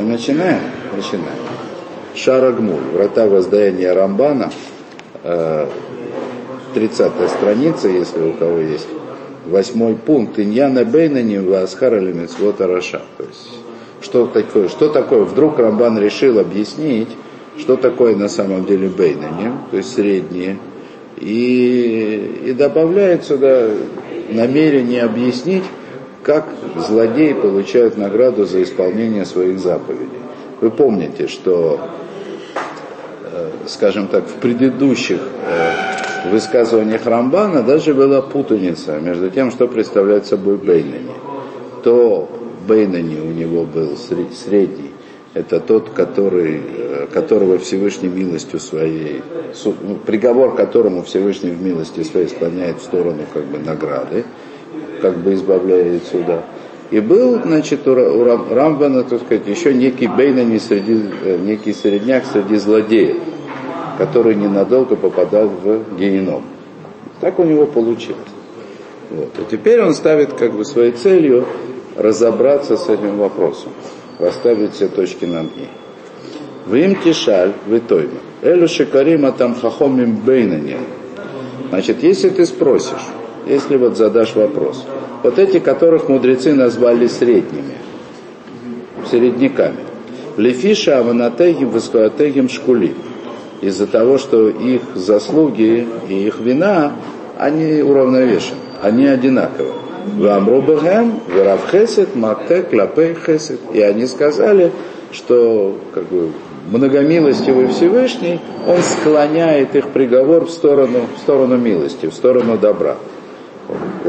Мы начинаем? Начинаем. Шарагмуль, врата воздаяния Рамбана, 30 страница, если у кого есть, восьмой пункт, Иньяна Бейнани Васхара Лемицвота Раша. То есть, что такое, что такое, вдруг Рамбан решил объяснить, что такое на самом деле Бейнани, то есть средние, и, и добавляет сюда намерение объяснить, как злодеи получают награду за исполнение своих заповедей. Вы помните, что, э, скажем так, в предыдущих э, высказываниях Рамбана даже была путаница между тем, что представляет собой Бейнани. То Бейнани у него был средний, это тот, который, э, которого Всевышний милостью своей, приговор которому Всевышний в милости своей склоняет в сторону как бы награды как бы избавляет сюда. И был, значит, у Рамбана, так сказать, еще некий Бейнани среди, э, некий средняк среди злодеев, который ненадолго попадал в геном. Так у него получилось. Вот. И теперь он ставит как бы своей целью разобраться с этим вопросом, расставить все точки над ней. В им тишаль, в итоге. Элю шикарима там хахомим бейнани. Значит, если ты спросишь, если вот задашь вопрос. Вот эти, которых мудрецы назвали средними, середняками. Лефиша аванатегим вискуатегим шкули. Из-за того, что их заслуги и их вина, они уравновешены, они одинаковы. Вамрубахем, Варавхесет, Мактек, Лапей Хесет. И они сказали, что как бы, многомилостивый Всевышний, он склоняет их приговор в сторону, в сторону милости, в сторону добра.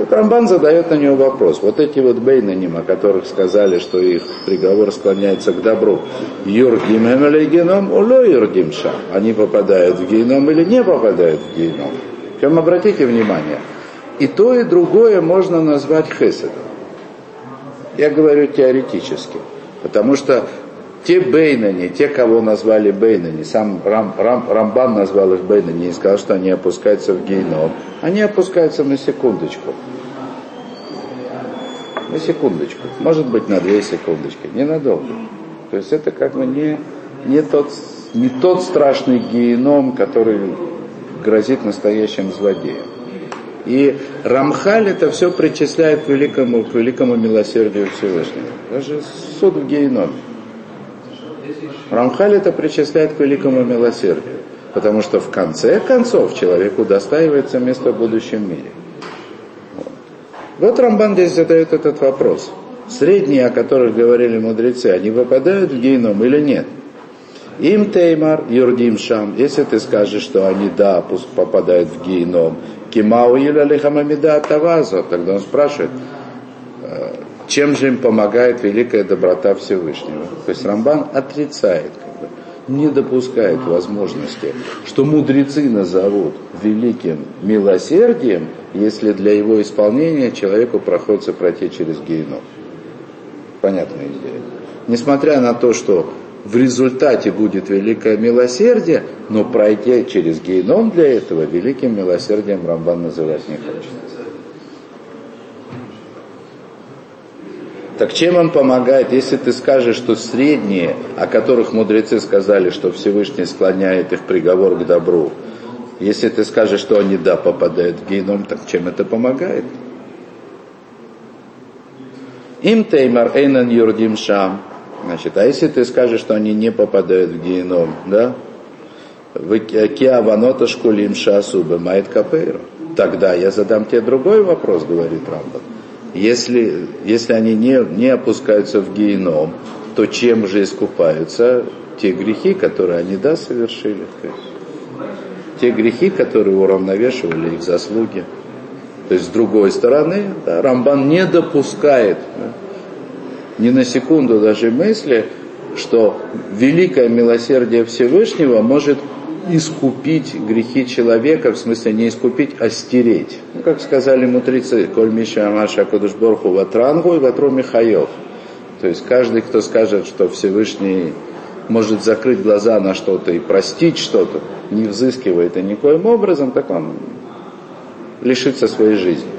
Рамбан задает на него вопрос. Вот эти вот бейнаним, о которых сказали, что их приговор склоняется к добру, юрдим или геном, уло юрдим ша. Они попадают в геном или не попадают в геном. Причем обратите внимание, и то, и другое можно назвать хеседом. Я говорю теоретически. Потому что те Бейнани, те, кого назвали Бейнани, сам Рам, Рам, Рамбан назвал их Бейнани и сказал, что они опускаются в гейном, они опускаются на секундочку. На секундочку. Может быть, на две секундочки. Ненадолго. То есть это как бы не, не, тот, не тот страшный геном, который грозит настоящим злодеям. И Рамхаль это все причисляет к великому, к великому милосердию Всевышнего. Даже суд в геноме. Рамхаль это причисляет к великому милосердию, потому что в конце концов человеку достаивается место в будущем мире. Вот, Рамбан здесь задает этот вопрос. Средние, о которых говорили мудрецы, они попадают в геном или нет? Им теймар, юрдим шам, если ты скажешь, что они да, пусть попадают в геном, кимау или лихамамида таваза, тогда он спрашивает, чем же им помогает великая доброта Всевышнего. То есть Рамбан отрицает, не допускает возможности, что мудрецы назовут великим милосердием, если для его исполнения человеку приходится пройти через геном. Понятная идея. Несмотря на то, что в результате будет великое милосердие, но пройти через геном для этого великим милосердием Рамбан называть не хочет. Так чем он помогает, если ты скажешь, что средние, о которых мудрецы сказали, что Всевышний склоняет их приговор к добру, если ты скажешь, что они да попадают в геном, так чем это помогает? Им теймар эйнан юрдим шам. Значит, а если ты скажешь, что они не попадают в геном, да? Киаванота шкулим шасуба майт капейру. Тогда я задам тебе другой вопрос, говорит Рамбан если, если они не, не опускаются в геном, то чем же искупаются те грехи, которые они, да, совершили? Те грехи, которые уравновешивали их заслуги. То есть, с другой стороны, да, Рамбан не допускает да, ни на секунду даже мысли, что великое милосердие Всевышнего может искупить грехи человека, в смысле не искупить, а стереть. Ну, как сказали мудрецы, Коль Миша Амаша Кудушборху Ватрангу и Ватру Михаев. То есть каждый, кто скажет, что Всевышний может закрыть глаза на что-то и простить что-то, не взыскивая это никоим образом, так он лишится своей жизни.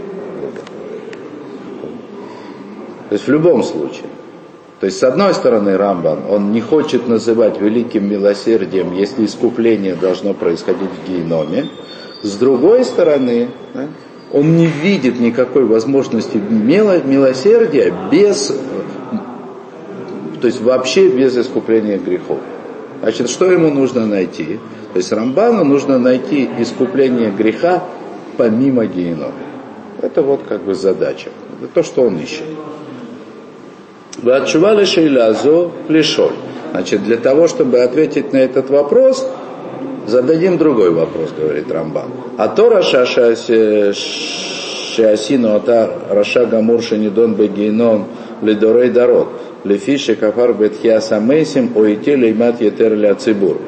То есть в любом случае. То есть, с одной стороны, Рамбан, он не хочет называть великим милосердием, если искупление должно происходить в геноме. С другой стороны, он не видит никакой возможности милосердия без, то есть вообще без искупления грехов. Значит, что ему нужно найти? То есть Рамбану нужно найти искупление греха помимо генома. Это вот как бы задача. Это то, что он ищет. Вы отчували шейлязу плешоль. Значит, для того, чтобы ответить на этот вопрос, зададим другой вопрос, говорит Рамбан. А то Раша Шиасину Ата Раша Гамур Шанидон Бегейнон Лидорей Дарот Лефиши Кафар Бетхия Самейсим Оите Леймат Етер Ля Цибур.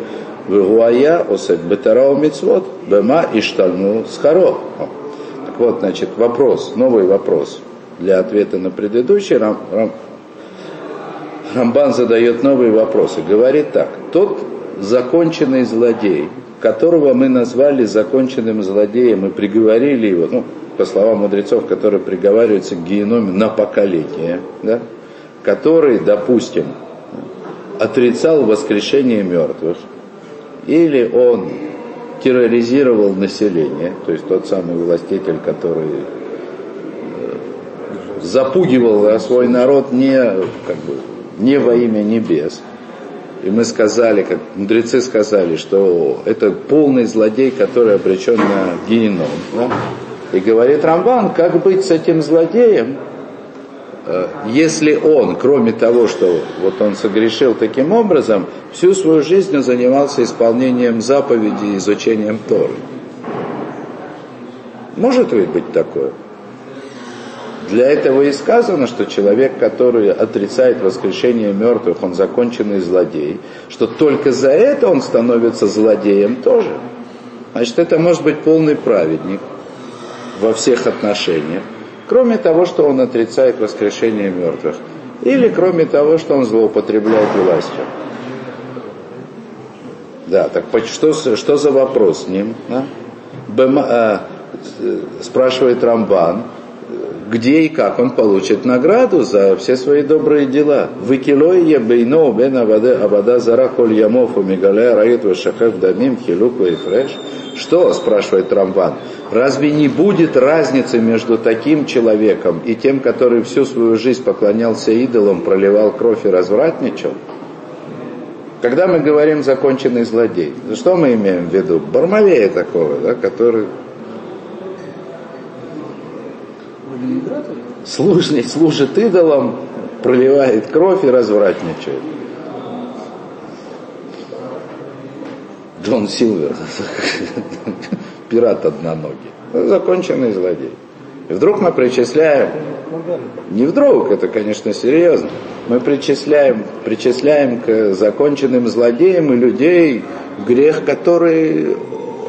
Вегуая Осек Бетарау Мицвод Бема Иштальну Схаро. Так вот, значит, вопрос, новый вопрос для ответа на предыдущий. Рам, Рам, Рамбан задает новые вопросы. Говорит так, тот законченный злодей, которого мы назвали законченным злодеем и приговорили его, ну, по словам мудрецов, который приговаривается к геноме на поколение, да, который, допустим, отрицал воскрешение мертвых, или он терроризировал население, то есть тот самый властитель, который э, запугивал свой народ не, как бы, не во имя небес. И мы сказали, как мудрецы сказали, что это полный злодей, который обречен на геном. Да? И говорит Рамбан, как быть с этим злодеем, э, если он, кроме того, что вот он согрешил таким образом, всю свою жизнь занимался исполнением заповедей изучением Торы. Может ли быть такое? Для этого и сказано, что человек, который отрицает воскрешение мертвых, он законченный злодей, что только за это он становится злодеем тоже. Значит, это может быть полный праведник во всех отношениях, кроме того, что он отрицает воскрешение мертвых, или кроме того, что он злоупотребляет властью. Да, так что, что за вопрос с ним? А? Бема, а, спрашивает Рамбан, где и как он получит награду за все свои добрые дела. Фреш. Что, спрашивает Рамбан, разве не будет разницы между таким человеком и тем, который всю свою жизнь поклонялся идолам, проливал кровь и развратничал? Когда мы говорим законченный злодей, что мы имеем в виду? Бармалея такого, да, который служит, служит идолам, проливает кровь и развратничает. Джон Силвер, пират одноногий, законченный злодей. И вдруг мы причисляем, не вдруг, это, конечно, серьезно, мы причисляем, причисляем к законченным злодеям и людей грех, который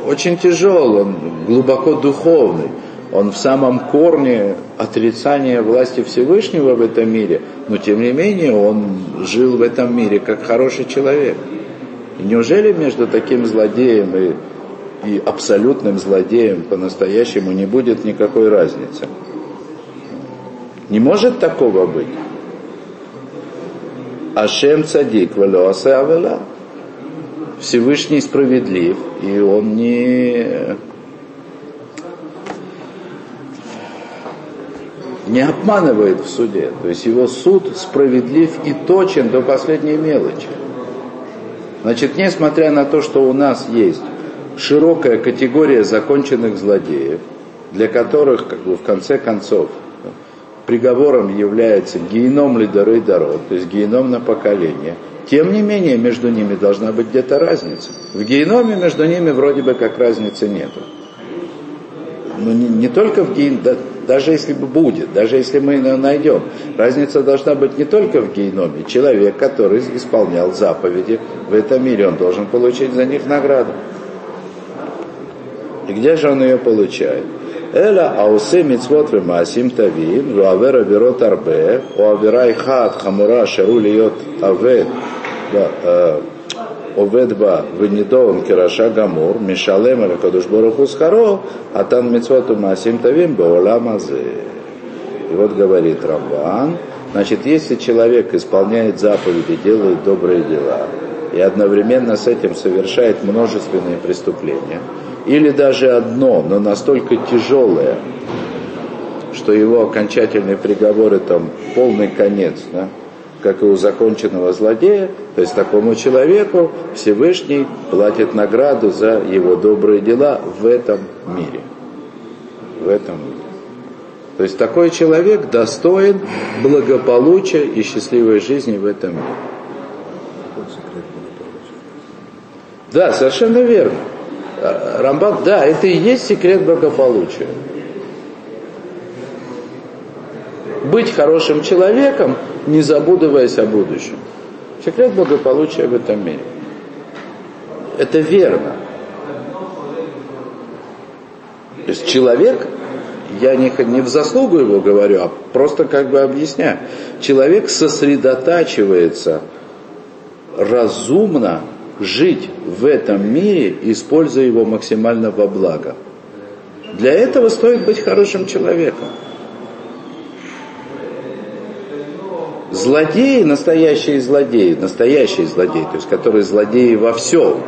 очень тяжел, он глубоко духовный он в самом корне отрицания власти Всевышнего в этом мире, но тем не менее он жил в этом мире как хороший человек. И неужели между таким злодеем и, и абсолютным злодеем по-настоящему не будет никакой разницы? Не может такого быть. Ашем цадик валюасе авела. Всевышний справедлив, и он не не обманывает в суде. То есть его суд справедлив и точен до последней мелочи. Значит, несмотря на то, что у нас есть широкая категория законченных злодеев, для которых, как бы, в конце концов, приговором является геном лидеры дорог, то есть геном на поколение, тем не менее между ними должна быть где-то разница. В геноме между ними вроде бы как разницы нету. Но не, не только в геноме, даже если бы будет, даже если мы ее найдем. Разница должна быть не только в геноме. Человек, который исполнял заповеди в этом мире, он должен получить за них награду. И где же он ее получает? Эла аусе мицвот вемасим тавим, вуавера верот арбе, уавера ихат хамура шеру льет авед, Оведба Венидовым Кираша Гамур, Мишалем Ракадуш Баруху Схаро, а там Мицвату Масим Тавим Бауламазы. И вот говорит Рамбан, значит, если человек исполняет заповеди, делает добрые дела, и одновременно с этим совершает множественные преступления, или даже одно, но настолько тяжелое, что его окончательный приговор – это полный конец, да, как и у законченного злодея – то есть такому человеку Всевышний платит награду за его добрые дела в этом мире. В этом мире. То есть такой человек достоин благополучия и счастливой жизни в этом мире. Да, совершенно верно. Рамбам, да, это и есть секрет благополучия. Быть хорошим человеком, не забудываясь о будущем. Секрет благополучия в этом мире. Это верно. То есть человек, я не, не в заслугу его говорю, а просто как бы объясняю. Человек сосредотачивается разумно жить в этом мире, используя его максимально во благо. Для этого стоит быть хорошим человеком. Злодеи, настоящие злодеи, настоящие злодеи, то есть которые злодеи во всем,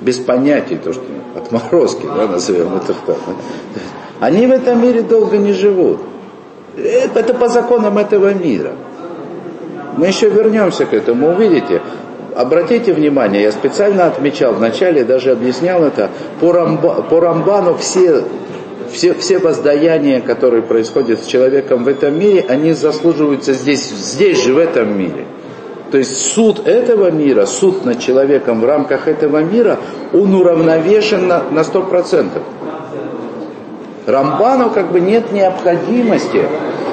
без понятий, то что отморозки, да, назовем это так. Они в этом мире долго не живут. Это по законам этого мира. Мы еще вернемся к этому, увидите. Обратите внимание, я специально отмечал, вначале даже объяснял это, по, Рамба, по Рамбану все, все, все воздаяния, которые происходят с человеком в этом мире, они заслуживаются здесь, здесь же, в этом мире. То есть суд этого мира, суд над человеком в рамках этого мира, он уравновешен на, на 100%. Рамбану как бы нет необходимости,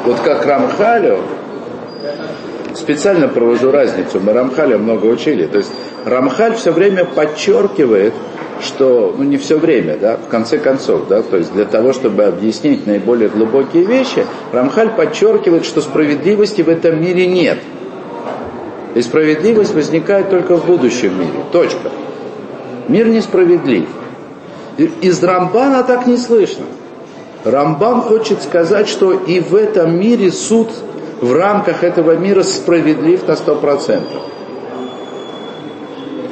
вот как Рамхалю, специально провожу разницу, мы Рамхаля много учили. То есть Рамхаль все время подчеркивает, что, ну не все время, да, в конце концов, да, то есть для того, чтобы объяснить наиболее глубокие вещи, Рамхаль подчеркивает, что справедливости в этом мире нет. И справедливость возникает только в будущем мире. Точка. Мир несправедлив. Из Рамбана так не слышно. Рамбан хочет сказать, что и в этом мире суд в рамках этого мира справедлив на сто процентов.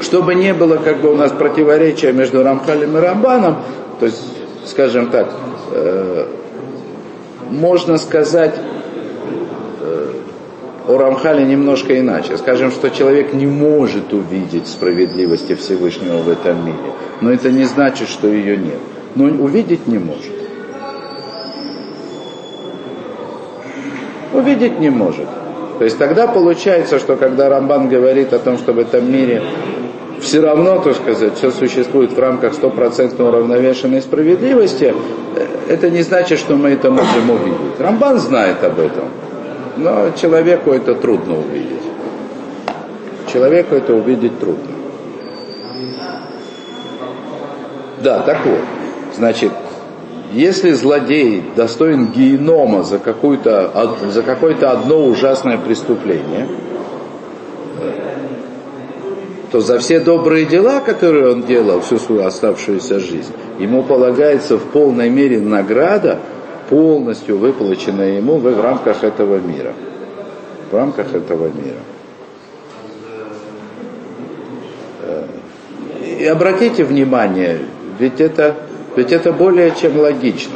Чтобы не было как бы у нас противоречия между Рамхалем и Рамбаном, то есть, скажем так, э, можно сказать э, о Рамхале немножко иначе. Скажем, что человек не может увидеть справедливости Всевышнего в этом мире. Но это не значит, что ее нет. Но увидеть не может. увидеть не может. То есть тогда получается, что когда Рамбан говорит о том, что в этом мире все равно, то сказать, все существует в рамках стопроцентно уравновешенной справедливости, э, это не значит, что мы это можем увидеть. Рамбан знает об этом, но человеку это трудно увидеть. Человеку это увидеть трудно. Да, так вот. Значит, если злодей достоин генома за, за какое-то одно ужасное преступление, то за все добрые дела, которые он делал всю свою оставшуюся жизнь, ему полагается в полной мере награда, полностью выплаченная ему в рамках этого мира. В рамках этого мира. Э, и обратите внимание, ведь это ведь это более чем логично.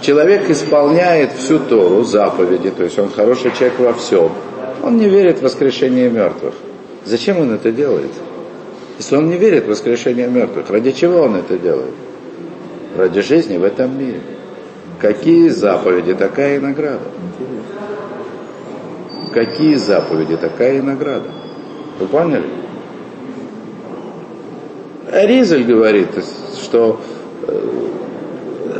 Человек исполняет всю Тору, заповеди, то есть он хороший человек во всем. Он не верит в воскрешение мертвых. Зачем он это делает? Если он не верит в воскрешение мертвых, ради чего он это делает? Ради жизни в этом мире. Какие заповеди, такая и награда. Какие заповеди, такая и награда. Вы поняли? Ризель говорит, что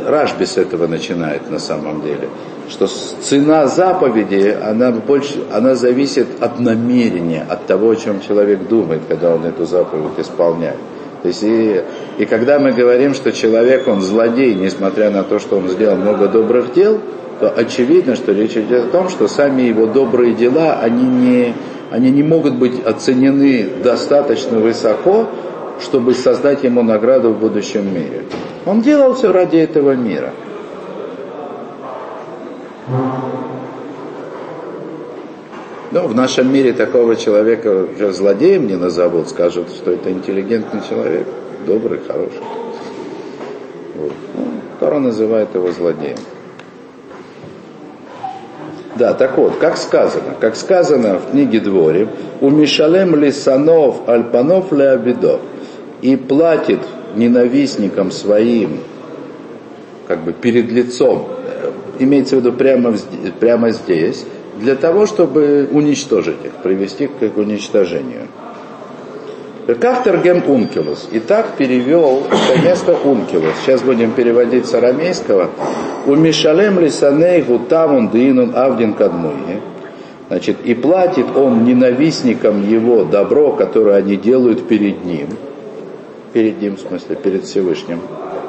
Рашби с этого начинает на самом деле, что цена заповеди, она, больше, она зависит от намерения, от того, о чем человек думает, когда он эту заповедь исполняет. То есть и, и когда мы говорим, что человек, он злодей, несмотря на то, что он сделал много добрых дел, то очевидно, что речь идет о том, что сами его добрые дела, они не, они не могут быть оценены достаточно высоко, чтобы создать ему награду в будущем мире. Он делал все ради этого мира. Ну, в нашем мире такого человека уже злодеем не назовут, скажут, что это интеллигентный человек, добрый, хороший. Вот. Ну, Тора называет его злодеем. Да, так вот, как сказано, как сказано в книге Дворе, у Мишалем Лисанов Альпанов Леобидов и платит ненавистникам своим, как бы перед лицом, имеется в виду прямо, прямо здесь, для того, чтобы уничтожить их, привести к их уничтожению. Как Тергем Ункилус. И так перевел это место Ункилус. Сейчас будем переводить с арамейского. У Мишалем Лисаней Гутамун Динун Авдин Кадмуи. Значит, и платит он ненавистникам его добро, которое они делают перед ним. Перед ним, в смысле, перед Всевышним.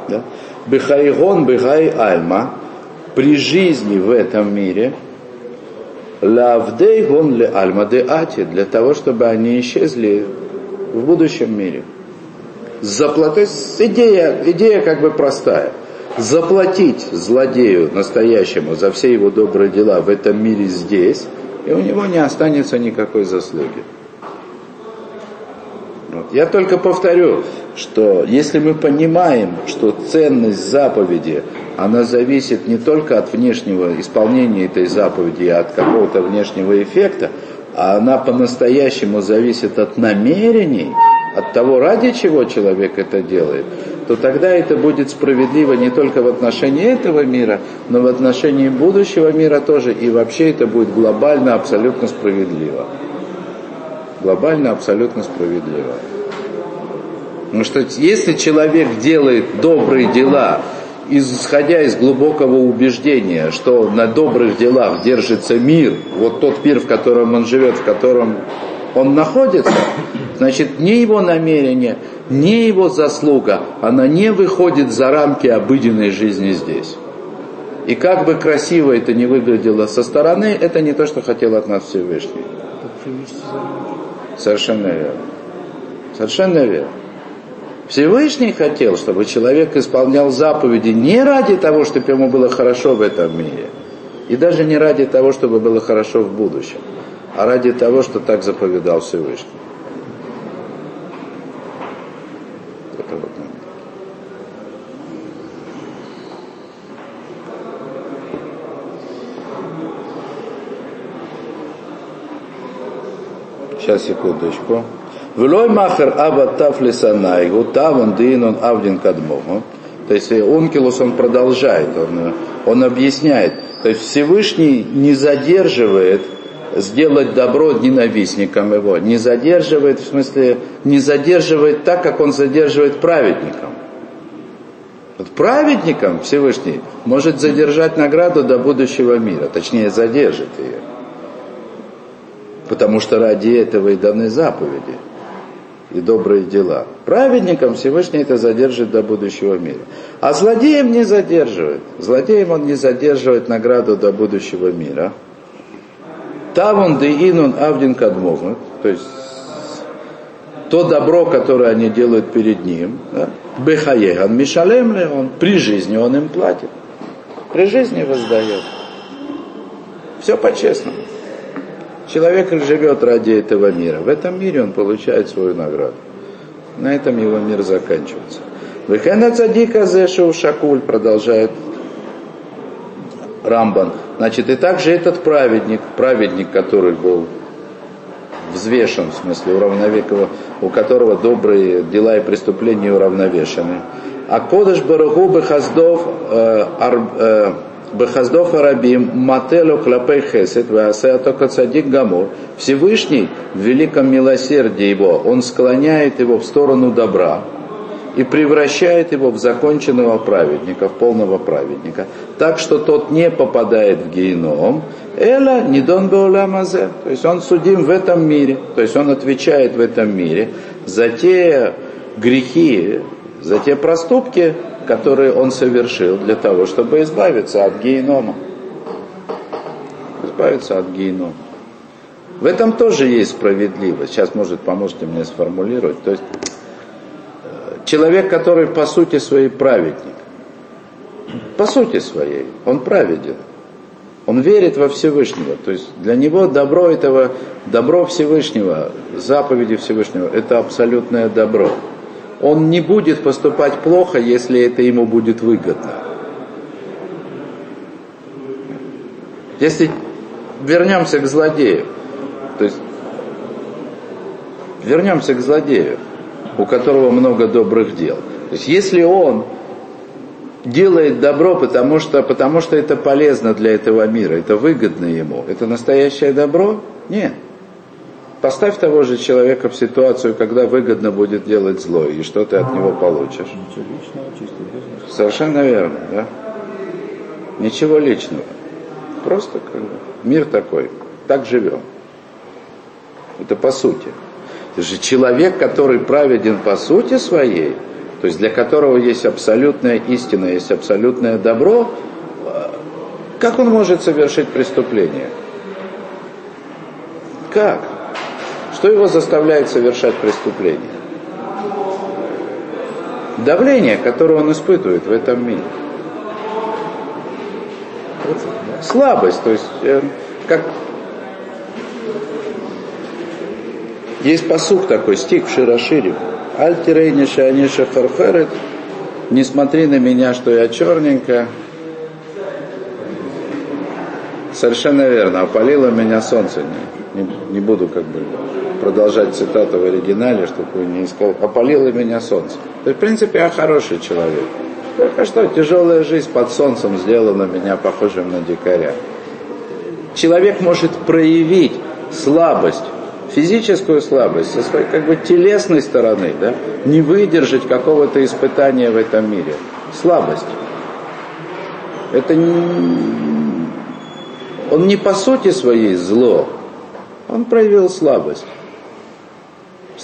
Да? Бехайгон Бехай Альма. При жизни в этом мире – Лавдей гон ле альма ати, для того, чтобы они исчезли в будущем мире. Заплатить, идея, идея как бы простая. Заплатить злодею настоящему за все его добрые дела в этом мире здесь, и у него не останется никакой заслуги. Я только повторю, что если мы понимаем, что ценность заповеди, она зависит не только от внешнего исполнения этой заповеди, а от какого-то внешнего эффекта, а она по-настоящему зависит от намерений, от того, ради чего человек это делает, то тогда это будет справедливо не только в отношении этого мира, но в отношении будущего мира тоже, и вообще это будет глобально абсолютно справедливо. Глобально абсолютно справедливо. Потому что если человек делает добрые дела, исходя из глубокого убеждения, что на добрых делах держится мир, вот тот мир, в котором он живет, в котором он находится, значит, ни его намерение, ни его заслуга, она не выходит за рамки обыденной жизни здесь. И как бы красиво это не выглядело со стороны, это не то, что хотел от нас Всевышний. Совершенно верно. Совершенно верно. Всевышний хотел, чтобы человек исполнял заповеди не ради того, чтобы ему было хорошо в этом мире, и даже не ради того, чтобы было хорошо в будущем, а ради того, что так заповедал Всевышний. Сейчас, секундочку. Влой махер аба тафлисанайгу, таван динон авдин кадмогу. То есть Ункилус он продолжает, он, он объясняет. То есть Всевышний не задерживает сделать добро ненавистникам его, не задерживает, в смысле, не задерживает так, как он задерживает праведникам. Вот праведникам Всевышний может задержать награду до будущего мира, точнее задержит ее. Потому что ради этого и даны заповеди и добрые дела. Праведникам Всевышний это задержит до будущего мира. А злодеям не задерживает. Злодеям он не задерживает награду до будущего мира. Тавун де инун авдин кадмогнут, то есть то добро, которое они делают перед ним, да? Бехаеган Мишалем ли он, при жизни он им платит. При жизни воздает. Все по-честному. Человек живет ради этого мира. В этом мире он получает свою награду. На этом его мир заканчивается. Вехена цадика зешев шакуль, продолжает Рамбан. Значит, и также этот праведник, праведник, который был взвешен, в смысле уравновекова, у которого добрые дела и преступления уравновешены. А Кодыш Барагу Хаздов э, э, Бехаздов Арабим, Мателю Клапей Хесет, только Цадик Гамур. Всевышний в великом милосердии его, он склоняет его в сторону добра и превращает его в законченного праведника, в полного праведника, так что тот не попадает в геном, Эла не дон мазе, то есть он судим в этом мире, то есть он отвечает в этом мире за те грехи, за те проступки, которые он совершил для того, чтобы избавиться от генома. Избавиться от генома. В этом тоже есть справедливость. Сейчас, может, поможете мне сформулировать. То есть, э, человек, который по сути своей праведник, по сути своей, он праведен. Он верит во Всевышнего. То есть для него добро этого, добро Всевышнего, заповеди Всевышнего, это абсолютное добро. Он не будет поступать плохо, если это ему будет выгодно. Если вернемся к злодею, то есть вернемся к злодею, у которого много добрых дел. То есть если он делает добро, потому что, потому что это полезно для этого мира, это выгодно ему. Это настоящее добро? Нет. Поставь того же человека в ситуацию, когда выгодно будет делать зло, и что ты от него получишь. Ничего личного, чисто бизнес. Совершенно верно, да? Ничего личного. Просто как бы мир такой. Так живем. Это по сути. Это же человек, который праведен по сути своей, то есть для которого есть абсолютная истина, есть абсолютное добро, как он может совершить преступление? Как? Что его заставляет совершать преступление? Давление, которое он испытывает в этом мире. Слабость, то есть э, как есть посух такой, стих в Широшире. Альтирейни шаниша фарферет, не смотри на меня, что я черненькая. Совершенно верно, опалило меня солнце. Не, не, не буду как бы продолжать цитату в оригинале, чтобы вы не искал. Опалило меня солнце. То есть, в принципе, я хороший человек. Только что тяжелая жизнь под солнцем сделала меня похожим на дикаря. Человек может проявить слабость физическую слабость, со своей как бы телесной стороны, да, не выдержать какого-то испытания в этом мире. Слабость. Это не... Он не по сути своей зло, он проявил слабость.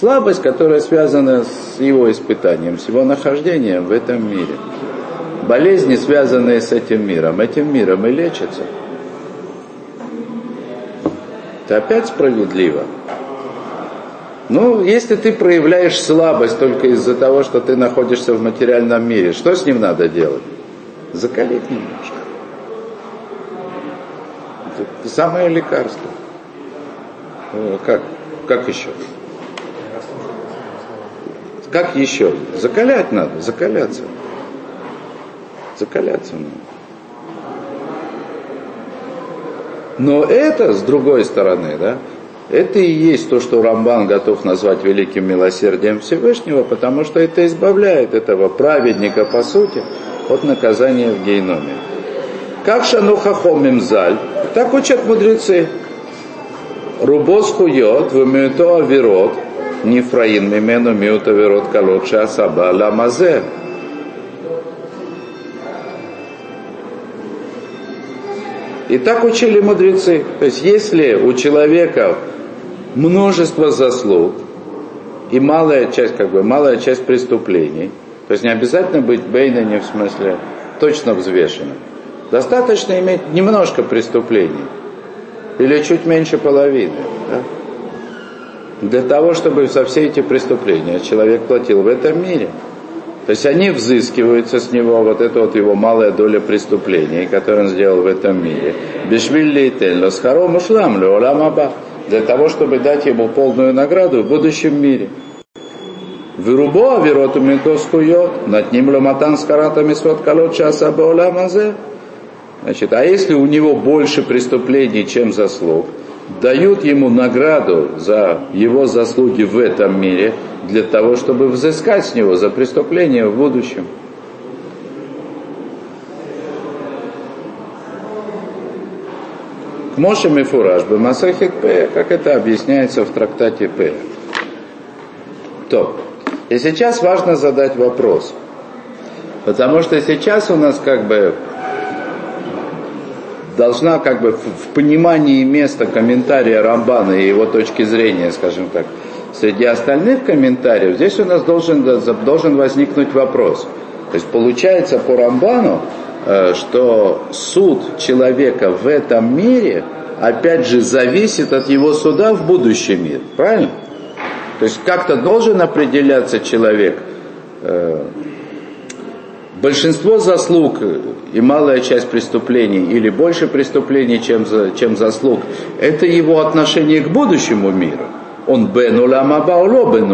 Слабость, которая связана с его испытанием, с его нахождением в этом мире. Болезни, связанные с этим миром, этим миром и лечатся. Это опять справедливо. Ну, если ты проявляешь слабость только из-за того, что ты находишься в материальном мире, что с ним надо делать? Закалить немножко. Это самое лекарство. Э, как, как еще? Как еще? Закалять надо, закаляться. Закаляться надо. Но это, с другой стороны, да, это и есть то, что Рамбан готов назвать великим милосердием Всевышнего, потому что это избавляет этого праведника, по сути, от наказания в гейноме. Как шануха хомим заль, так учат мудрецы. Рубос хуйот, вымето авирот, нифраин мимену миут авирот калот асаба ламазе. И так учили мудрецы. То есть если у человека множество заслуг и малая часть, как бы, малая часть преступлений. То есть не обязательно быть не в смысле точно взвешенным. Достаточно иметь немножко преступлений. Или чуть меньше половины. Да? Для того, чтобы со все эти преступления человек платил в этом мире. То есть они взыскиваются с него, вот это вот его малая доля преступлений, которые он сделал в этом мире. Бешвилли и тельно, с ушлам, для того, чтобы дать ему полную награду в будущем мире. Вырубо авироту ментоскует, над ним ломатан с каратами свод колот часа мазе. Значит, а если у него больше преступлений, чем заслуг, дают ему награду за его заслуги в этом мире, для того, чтобы взыскать с него за преступление в будущем. Моше Мифураж Бамасахит П, как это объясняется в трактате П. То. И сейчас важно задать вопрос. Потому что сейчас у нас как бы должна как бы в понимании места комментария Рамбана и его точки зрения, скажем так, среди остальных комментариев, здесь у нас должен, должен возникнуть вопрос. То есть получается по Рамбану, Э, что суд человека в этом мире, опять же, зависит от его суда в будущем мире. Правильно? То есть как-то должен определяться человек, э, большинство заслуг и малая часть преступлений, или больше преступлений, чем, за, чем заслуг, это его отношение к будущему миру. Он бен уламаба, уло бен.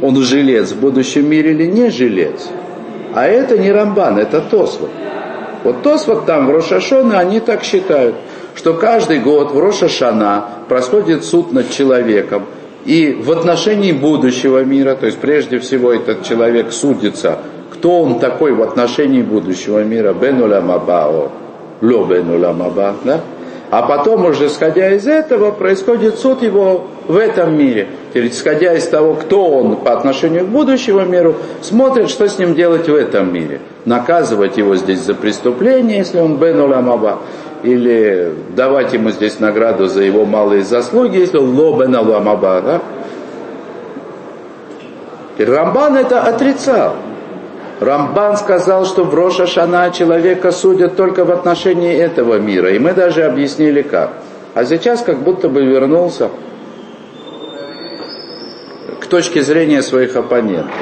Он жилец в будущем мире или не жилец. А это не Рамбан, это Тосвот. Вот Тосвот там в Рошашона они так считают, что каждый год в Рошашана происходит суд над человеком. И в отношении будущего мира, то есть прежде всего этот человек судится кто он такой в отношении будущего мира, Бенуля Мабао, Ло Бенуля Маба, да? А потом уже, исходя из этого, происходит суд его в этом мире. Теперь, исходя из того, кто он по отношению к будущему миру, смотрит, что с ним делать в этом мире. Наказывать его здесь за преступление, если он Бен Маба, или давать ему здесь награду за его малые заслуги, если он Ло Бен Маба. Да? И Рамбан это отрицал. Рамбан сказал, что в Роша Шана человека судят только в отношении этого мира. И мы даже объяснили как. А сейчас как будто бы вернулся к точке зрения своих оппонентов.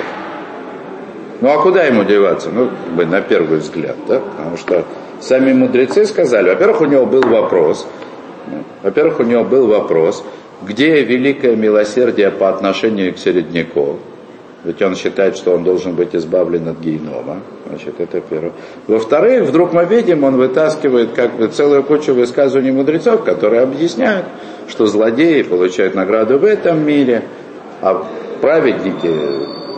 Ну а куда ему деваться? Ну, как бы на первый взгляд, да? Потому что сами мудрецы сказали, во-первых, у него был вопрос, во-первых, у него был вопрос, где великое милосердие по отношению к середняку? Ведь он считает, что он должен быть избавлен от генома. Значит, это первое. Во-вторых, вдруг мы видим, он вытаскивает как бы целую кучу высказываний мудрецов, которые объясняют, что злодеи получают награду в этом мире, а праведники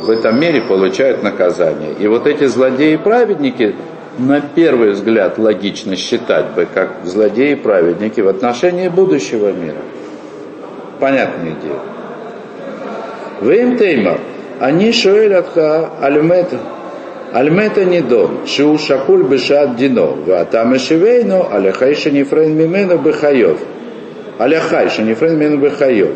в этом мире получают наказание. И вот эти злодеи и праведники, на первый взгляд, логично считать бы, как злодеи и праведники в отношении будущего мира. Понятное дело. Вы им теймар. אני שואל אותך על מת, על מת הנידון, שהוא שקול בשעת דינו, ואתה משיבנו על החי שנפרד ממנו בחיוב. על החי שנפרד ממנו בחיוב.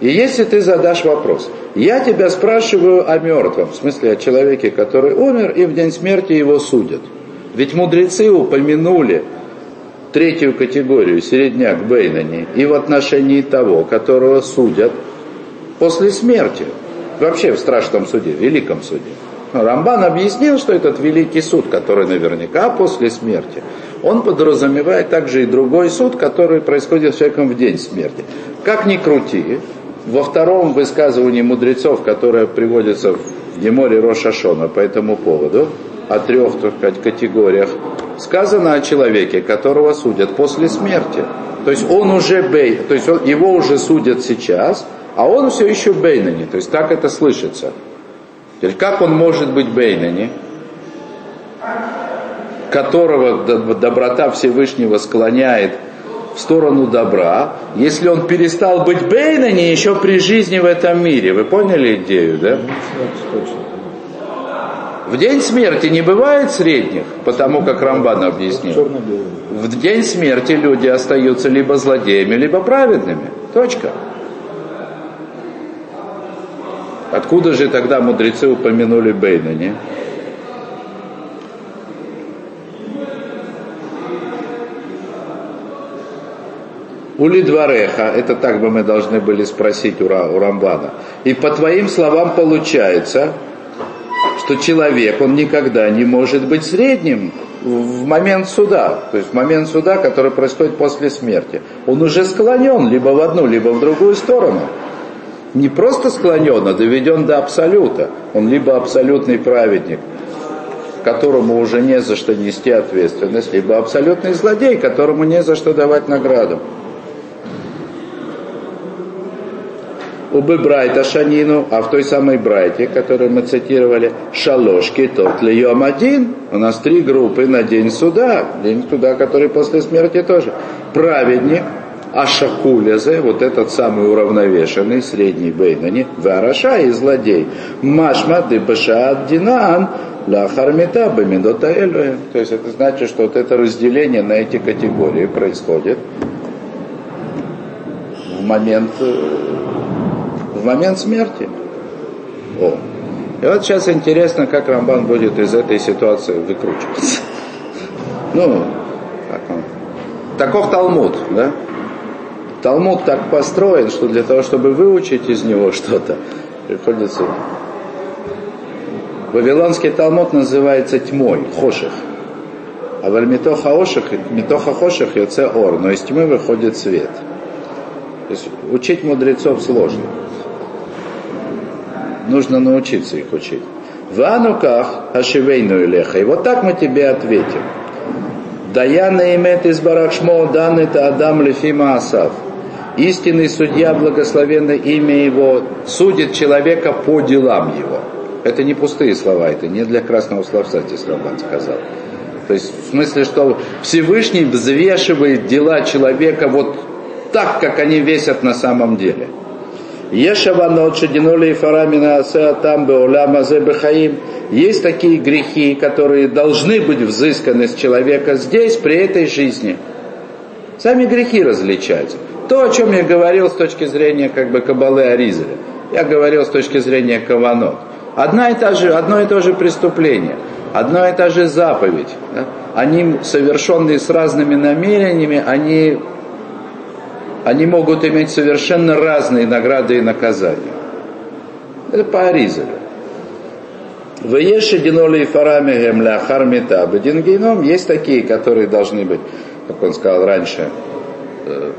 И если ты задашь вопрос, я тебя спрашиваю о мертвом, в смысле о человеке, который умер, и в день смерти его судят. Ведь мудрецы упомянули третью категорию, середняк Бейнани, и в отношении того, которого судят после смерти вообще в страшном суде, в великом суде. Рамбан объяснил, что этот великий суд, который наверняка после смерти, он подразумевает также и другой суд, который происходит с человеком в день смерти. Как ни крути, во втором высказывании мудрецов, которое приводится в Геморе Рошашона по этому поводу, о трех так сказать, категориях, сказано о человеке, которого судят после смерти. То есть он уже бей, то есть он, его уже судят сейчас – а он все еще Бейнани, то есть так это слышится. Теперь как он может быть Бейнани, которого доброта Всевышнего склоняет в сторону добра, если он перестал быть Бейнани еще при жизни в этом мире. Вы поняли идею, да? В день смерти не бывает средних, потому как Рамбан объяснил. В день смерти люди остаются либо злодеями, либо праведными. Точка. Откуда же тогда мудрецы упомянули Бейнани? Ули двореха, это так бы мы должны были спросить у, у Рамбана. И по твоим словам получается, что человек, он никогда не может быть средним в момент суда, то есть в момент суда, который происходит после смерти. Он уже склонен либо в одну, либо в другую сторону не просто склонен, а доведен до абсолюта. Он либо абсолютный праведник, которому уже не за что нести ответственность, либо абсолютный злодей, которому не за что давать награду. Убы Брайта Шанину, а в той самой Брайте, которую мы цитировали, Шалошки, тот ли один, у нас три группы на день суда, день суда, который после смерти тоже. Праведник, Ашакулезе, вот этот самый уравновешенный, средний Бейнани, Вараша и злодей. Машма де Башаат Динан, Ла Хармита То есть это значит, что вот это разделение на эти категории происходит в момент, э, в момент смерти. О. И вот сейчас интересно, как Рамбан будет из этой ситуации выкручиваться. Ну, так он. Таков Талмуд, да? Талмуд так построен, что для того, чтобы выучить из него что-то, приходится Вавилонский Талмуд называется тьмой, хоших. А вальмитоха оших, митоха хоших яце ор, но из тьмы выходит свет. То есть учить мудрецов сложно. Нужно научиться их учить. В ануках ашивейну илеха. И вот так мы тебе ответим. Даяна имет из барахшмо данный-то Адам Лефима Асав. Истинный судья, благословенное имя его, судит человека по делам его. Это не пустые слова, это не для красного словца здесь Рамбан сказал. То есть в смысле, что Всевышний взвешивает дела человека вот так, как они весят на самом деле. Ешаванот шединули и фарамина там бехаим. Есть такие грехи, которые должны быть взысканы с человека здесь, при этой жизни. Сами грехи различаются. То, о чем я говорил с точки зрения как бы Кабалы Аризеля, я говорил с точки зрения Каванот. Одна и та же, одно и то же преступление, одна и та же заповедь. Да? Они, совершенные с разными намерениями, они они могут иметь совершенно разные награды и наказания. Это по Аризалю. В Еше Диноли и Фарами Гемля Хармита есть такие, которые должны быть, как он сказал раньше,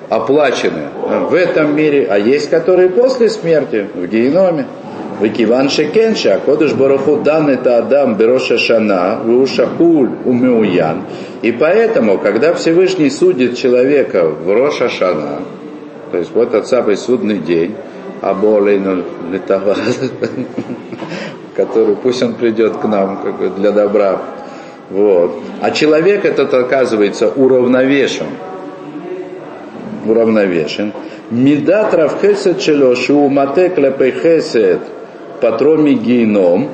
оплачены в этом мире, а есть которые после смерти в геноме. Викиван Шекенша, Кодыш Бараху дан это Адам Бероша Шана, Вушакуль Умеуян. И поэтому, когда Всевышний судит человека в Роша Шана, то есть вот тот самый судный день, Аболейну Литава, который пусть он придет к нам для добра. Вот. А человек этот оказывается уравновешен. Уравновешен. Медат равхесет челоши умате клепей хесет патроми гейном,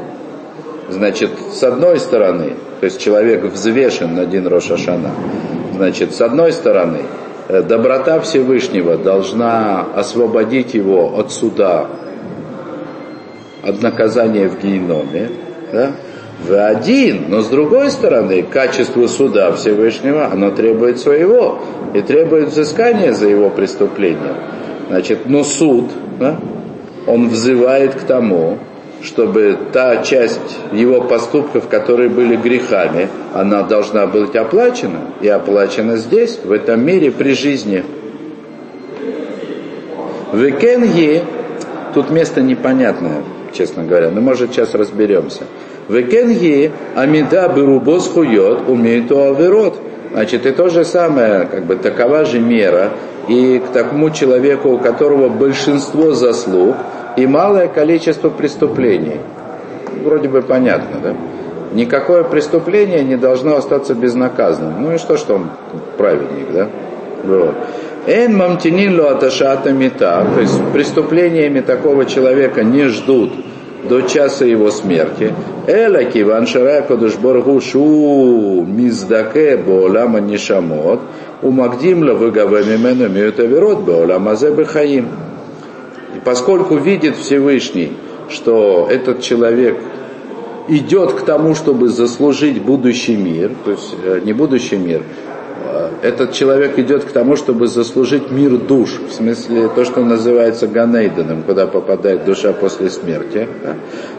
значит, с одной стороны, то есть человек взвешен на один Рошашана, значит, с одной стороны, э, доброта Всевышнего должна освободить его от суда, от наказания в геноме, да? В один, но с другой стороны, качество суда Всевышнего, оно требует своего и требует взыскания за его преступление. Значит, но суд, да, он взывает к тому, чтобы та часть его поступков, которые были грехами, она должна быть оплачена, и оплачена здесь, в этом мире, при жизни. Векенги, тут место непонятное, честно говоря, но может сейчас разберемся. Векенги, амида берубос хует, умеет аверот. Значит, и то же самое, как бы такова же мера, и к такому человеку, у которого большинство заслуг и малое количество преступлений. Вроде бы понятно, да? Никакое преступление не должно остаться безнаказанным. Ну и что, что он праведник, да? Вот. Эн мамтинин аташата мета, то есть преступлениями такого человека не ждут до часа его смерти. Эла киван шаракодуш боргу шу миздаке боолама нишамот, у Магдимла выгавамимену миютаверот боолама хаим. И поскольку видит Всевышний, что этот человек идет к тому, чтобы заслужить будущий мир, то есть э, не будущий мир, этот человек идет к тому, чтобы заслужить мир душ, в смысле то, что называется Ганейденом, куда попадает душа после смерти.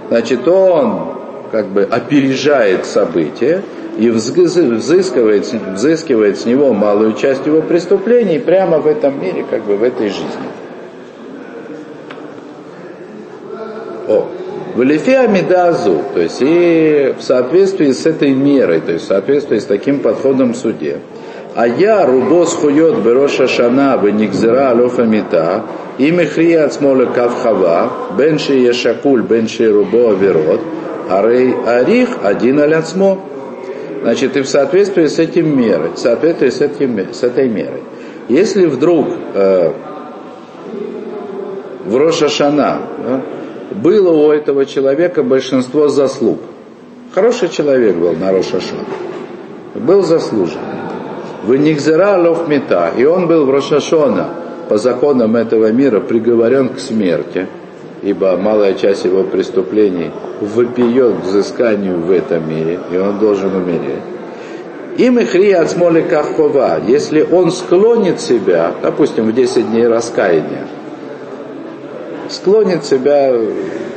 Значит, он как бы опережает события и взыскивает, взыскивает с него малую часть его преступлений прямо в этом мире, как бы в этой жизни. О, в Лифе Амидазу, то есть и в соответствии с этой мерой, то есть в соответствии с таким подходом в суде, а я рубос хует бероша шана веникзера алофа мита, и мехрия от смола кавхава, бенши ешакуль, бенши рубо аверот, арей арих один аляцмо. Значит, и в соответствии с этим мерой, в соответствии с, этим, с этой мерой. Если вдруг э, в Рошашана да, было у этого человека большинство заслуг. Хороший человек был на Рошашан. Был заслужен. В Нигзера Лофмета, и он был в Рошашона по законам этого мира приговорен к смерти, ибо малая часть его преступлений вопиет к взысканию в этом мире, и он должен умереть. Им их от смоли кахова, если он склонит себя, допустим, в 10 дней раскаяния, склонит себя,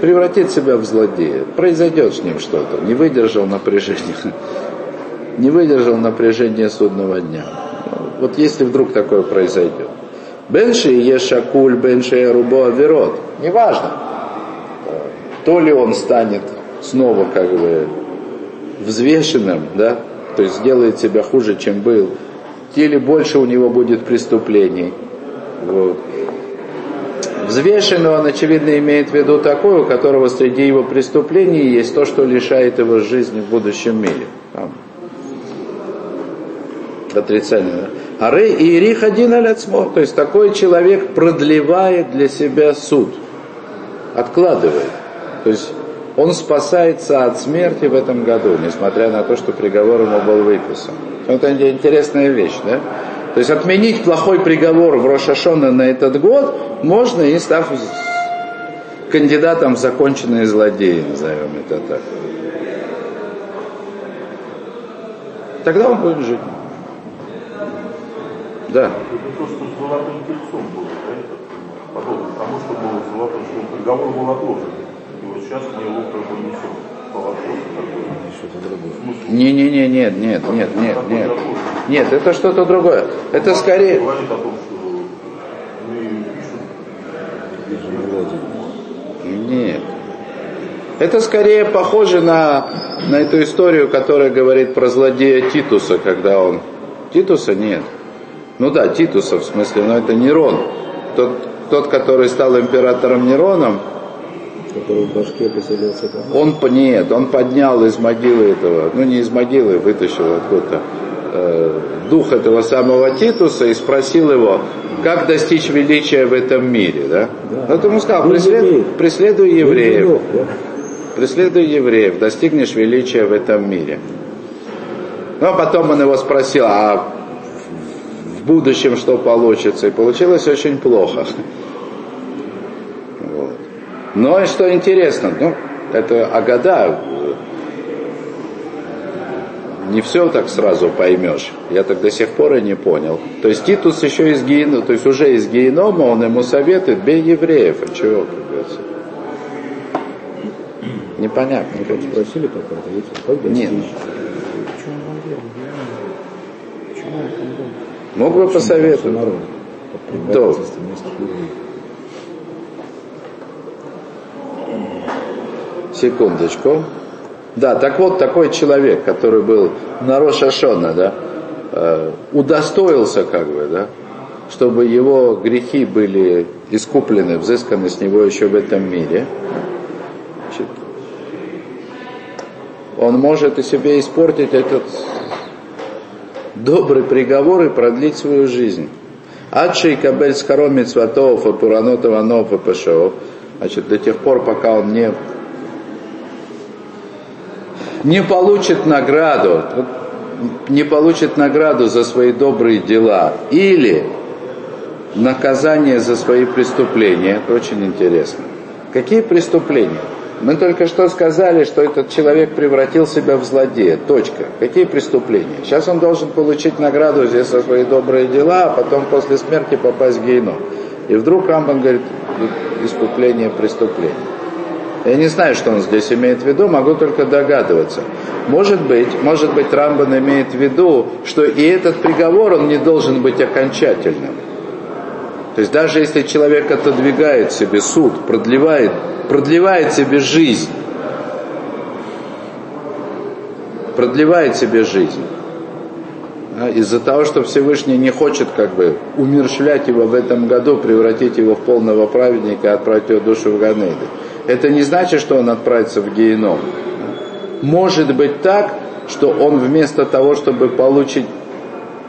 превратит себя в злодея. Произойдет с ним что-то. Не выдержал напряжения. Не выдержал напряжения судного дня. Вот если вдруг такое произойдет. Бенши ешакуль, бенши рубо аверот. Неважно. То ли он станет снова как бы взвешенным, да, то есть сделает себя хуже, чем был, или больше у него будет преступлений. Вот. Взвешенный он, очевидно, имеет в виду такой, у которого среди его преступлений есть то, что лишает его жизни в будущем мире. Там. Отрицание. Ары и ирих один аляцмо. То есть такой человек продлевает для себя суд. Откладывает. То есть он спасается от смерти в этом году, несмотря на то, что приговор ему был выписан. Это интересная вещь, да? То есть отменить плохой приговор в Рошашона на этот год можно и став кандидатом в законченные злодеи, назовем это так. Тогда он будет жить. Да. Это то, что с золотым тельцом было, да, подобно тому, что было с золотым, что приговор был отложен. И вот сейчас мы его как бы несем по вопросу Не, не, не, нет, нет, нет, нет, нет. Нет, это что-то другое. Это скорее. Нет. Это скорее похоже на, на эту историю, которая говорит про злодея Титуса, когда он... Титуса нет. Ну да, Титуса в смысле, но это Нерон. Тот, тот который стал императором Нероном, который в башке поселился там? Он, нет, он поднял из могилы этого, ну не из могилы, вытащил откуда-то э, дух этого самого Титуса и спросил его, как достичь величия в этом мире, да? да. Вот ему сказал, преслед, преследуй евреев, евреев да? преследуй евреев, достигнешь величия в этом мире. Ну а потом он его спросил, а в будущем что получится. И получилось очень плохо. Вот. Но и что интересно, ну, это Агада, не все так сразу поймешь. Я так до сих пор и не понял. То есть Титус еще из генома, то есть уже из генома, он ему советует, бей евреев. А чего, как говорится? Непонятно. Вы спросили как это? Нет. Мог бы посоветовать. Да. Секундочку. Да, так вот, такой человек, который был на Рошашона, да, э, удостоился как бы, да, чтобы его грехи были искуплены, взысканы с него еще в этом мире. Значит, он может и себе испортить этот добрый приговор и продлить свою жизнь. Адши кабель скаромит сватов и пуранотов анов и. Значит, до тех пор, пока он не, не получит награду, не получит награду за свои добрые дела или наказание за свои преступления. Это очень интересно. Какие преступления? Мы только что сказали, что этот человек превратил себя в злодея. Точка. Какие преступления? Сейчас он должен получить награду здесь за свои добрые дела, а потом после смерти попасть в гейну. И вдруг Рамбан говорит, искупление преступления. Я не знаю, что он здесь имеет в виду, могу только догадываться. Может быть, может быть, Рамбан имеет в виду, что и этот приговор, он не должен быть окончательным. То есть даже если человек отодвигает себе суд, продлевает, продлевает себе жизнь, продлевает себе жизнь, из-за того, что Всевышний не хочет как бы умершвлять его в этом году, превратить его в полного праведника и отправить его душу в Ганейды. Это не значит, что он отправится в геном. Может быть так, что он вместо того, чтобы получить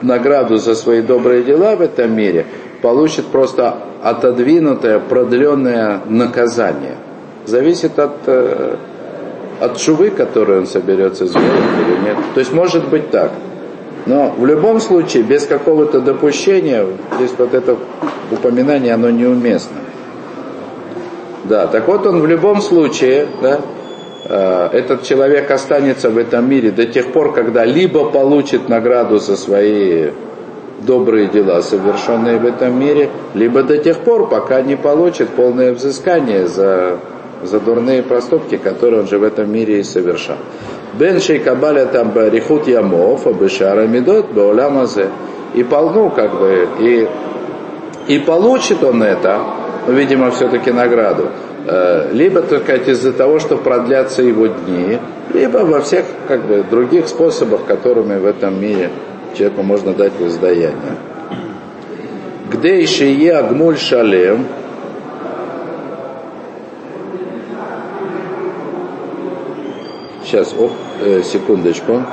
награду за свои добрые дела в этом мире, получит просто отодвинутое, продленное наказание. Зависит от, э, от шувы, которую он соберется сделать или нет. То есть может быть так. Но в любом случае, без какого-то допущения, здесь вот это упоминание, оно неуместно. Да, так вот он в любом случае, да, э, этот человек останется в этом мире до тех пор, когда либо получит награду за свои добрые дела, совершенные в этом мире, либо до тех пор, пока не получит полное взыскание за, за дурные проступки, которые он же в этом мире и совершал. Бен Шейкабаля там Рихут Ямов, Абышара Медот, Бауламазе. И полну, как бы, и, и получит он это, ну, видимо, все-таки награду, э, либо, сказать, из-за того, что продлятся его дни, либо во всех как бы, других способах, которыми в этом мире человеку можно дать воздаяние. Где еще е агмуль шалем, Сейчас, оп, э, секундочку.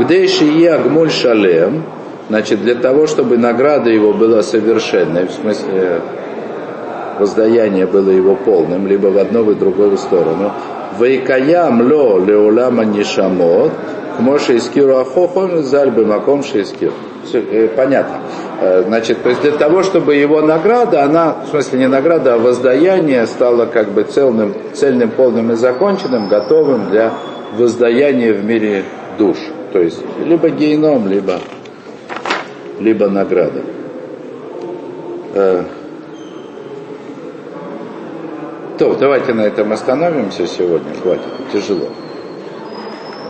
Где еще е агмуль шалем, значит, для того, чтобы награда его была совершенной, в смысле воздаяние было его полным, либо в одну, и в другую сторону. Вейкаям ло леулама нишамот, Моше искиру ахохом, зальбы маком шейскир. Э, понятно. Э, значит, то есть для того, чтобы его награда, она, в смысле не награда, а воздаяние стало как бы цельным, цельным, полным и законченным, готовым для воздаяния в мире душ. То есть либо гейном, либо, либо награда. Э, то, давайте на этом остановимся сегодня, хватит, тяжело.